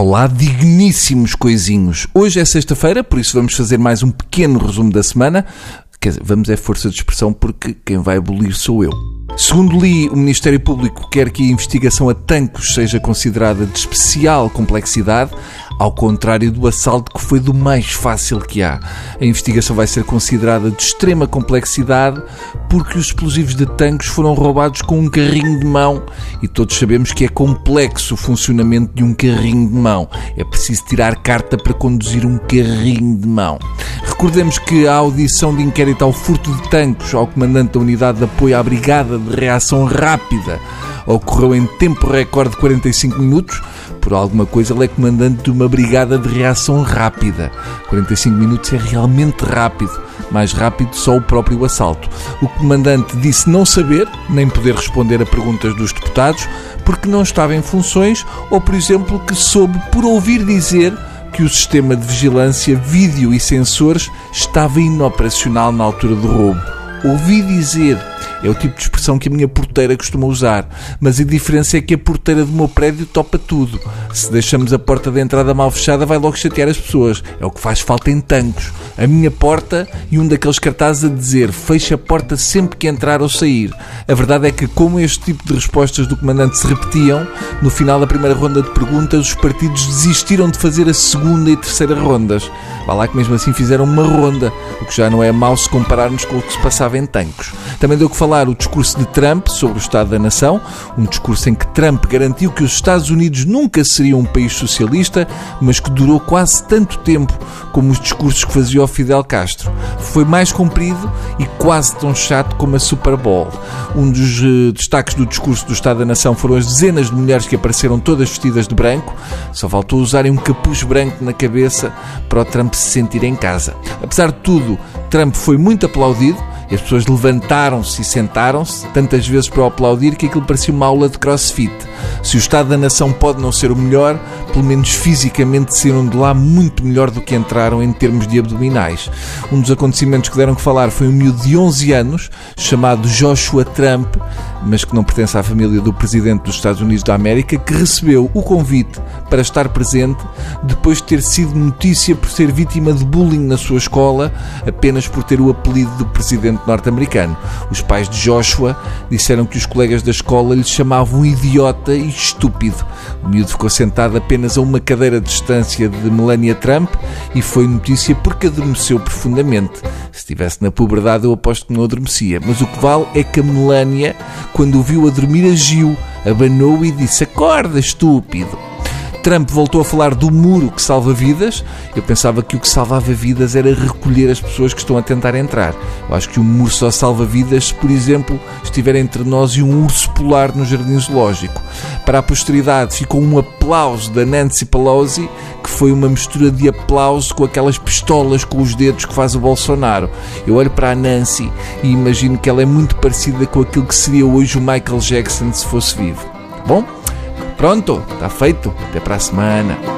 Olá, digníssimos coisinhos. Hoje é sexta-feira, por isso vamos fazer mais um pequeno resumo da semana. Quer dizer, vamos é força de expressão porque quem vai abolir sou eu. Segundo li, o Ministério Público quer que a investigação a tanques seja considerada de especial complexidade, ao contrário do assalto que foi do mais fácil que há. A investigação vai ser considerada de extrema complexidade porque os explosivos de tanques foram roubados com um carrinho de mão e todos sabemos que é complexo o funcionamento de um carrinho de mão. É preciso tirar carta para conduzir um carrinho de mão. Recordemos que a audição de inquérito ao furto de tanques ao comandante da Unidade de Apoio à Brigada de Reação Rápida ocorreu em tempo recorde de 45 minutos. Por alguma coisa, ele é comandante de uma brigada de reação rápida. 45 minutos é realmente rápido. Mais rápido só o próprio assalto. O comandante disse não saber, nem poder responder a perguntas dos deputados, porque não estava em funções ou, por exemplo, que soube por ouvir dizer que o sistema de vigilância, vídeo e sensores estava inoperacional na altura do roubo. Ouvi dizer é o tipo de expressão que a minha porteira costuma usar. Mas a diferença é que a porteira do meu prédio topa tudo. Se deixamos a porta de entrada mal fechada, vai logo chatear as pessoas. É o que faz falta em tancos. A minha porta e um daqueles cartazes a dizer fecha a porta sempre que entrar ou sair. A verdade é que, como este tipo de respostas do comandante se repetiam, no final da primeira ronda de perguntas, os partidos desistiram de fazer a segunda e terceira rondas. Vá lá que mesmo assim fizeram uma ronda, o que já não é mau se compararmos com o que se passava em tancos. Também deu que falar o discurso de Trump sobre o Estado da Nação, um discurso em que Trump garantiu que os Estados Unidos nunca seriam um país socialista, mas que durou quase tanto tempo como os discursos que fazia o Fidel Castro. Foi mais comprido e quase tão chato como a Super Bowl. Um dos uh, destaques do discurso do Estado da Nação foram as dezenas de mulheres que apareceram todas vestidas de branco, só faltou usarem um capuz branco na cabeça para o Trump se sentir em casa. Apesar de tudo, Trump foi muito aplaudido e as pessoas levantaram-se e sentaram-se tantas vezes para aplaudir que aquilo parecia uma aula de crossfit. Se o Estado da Nação pode não ser o melhor, pelo menos fisicamente saíram de lá muito melhor do que entraram em termos de abdominais. Um dos acontecimentos que deram que falar foi um miúdo de 11 anos, chamado Joshua Trump, mas que não pertence à família do presidente dos Estados Unidos da América, que recebeu o convite para estar presente depois de ter sido notícia por ser vítima de bullying na sua escola, apenas por ter o apelido do presidente norte-americano. Os pais de Joshua disseram que os colegas da escola lhe chamavam idiota e estúpido. O miúdo ficou sentado apenas a uma cadeira de distância de Melania Trump e foi notícia porque adormeceu profundamente. Se estivesse na puberdade, eu aposto que não adormecia. Mas o que vale é que a Melania, quando o viu a dormir, agiu, abanou e disse: Acorda, estúpido. Trump voltou a falar do muro que salva vidas. Eu pensava que o que salvava vidas era recolher as pessoas que estão a tentar entrar. Eu acho que o muro só salva vidas se, por exemplo, estiver entre nós e um urso polar no jardim zoológico. Para a posteridade ficou um aplauso da Nancy Pelosi, que foi uma mistura de aplauso com aquelas pistolas com os dedos que faz o Bolsonaro. Eu olho para a Nancy e imagino que ela é muito parecida com aquilo que seria hoje o Michael Jackson se fosse vivo. Bom, Pronto, está feito. Até para a semana.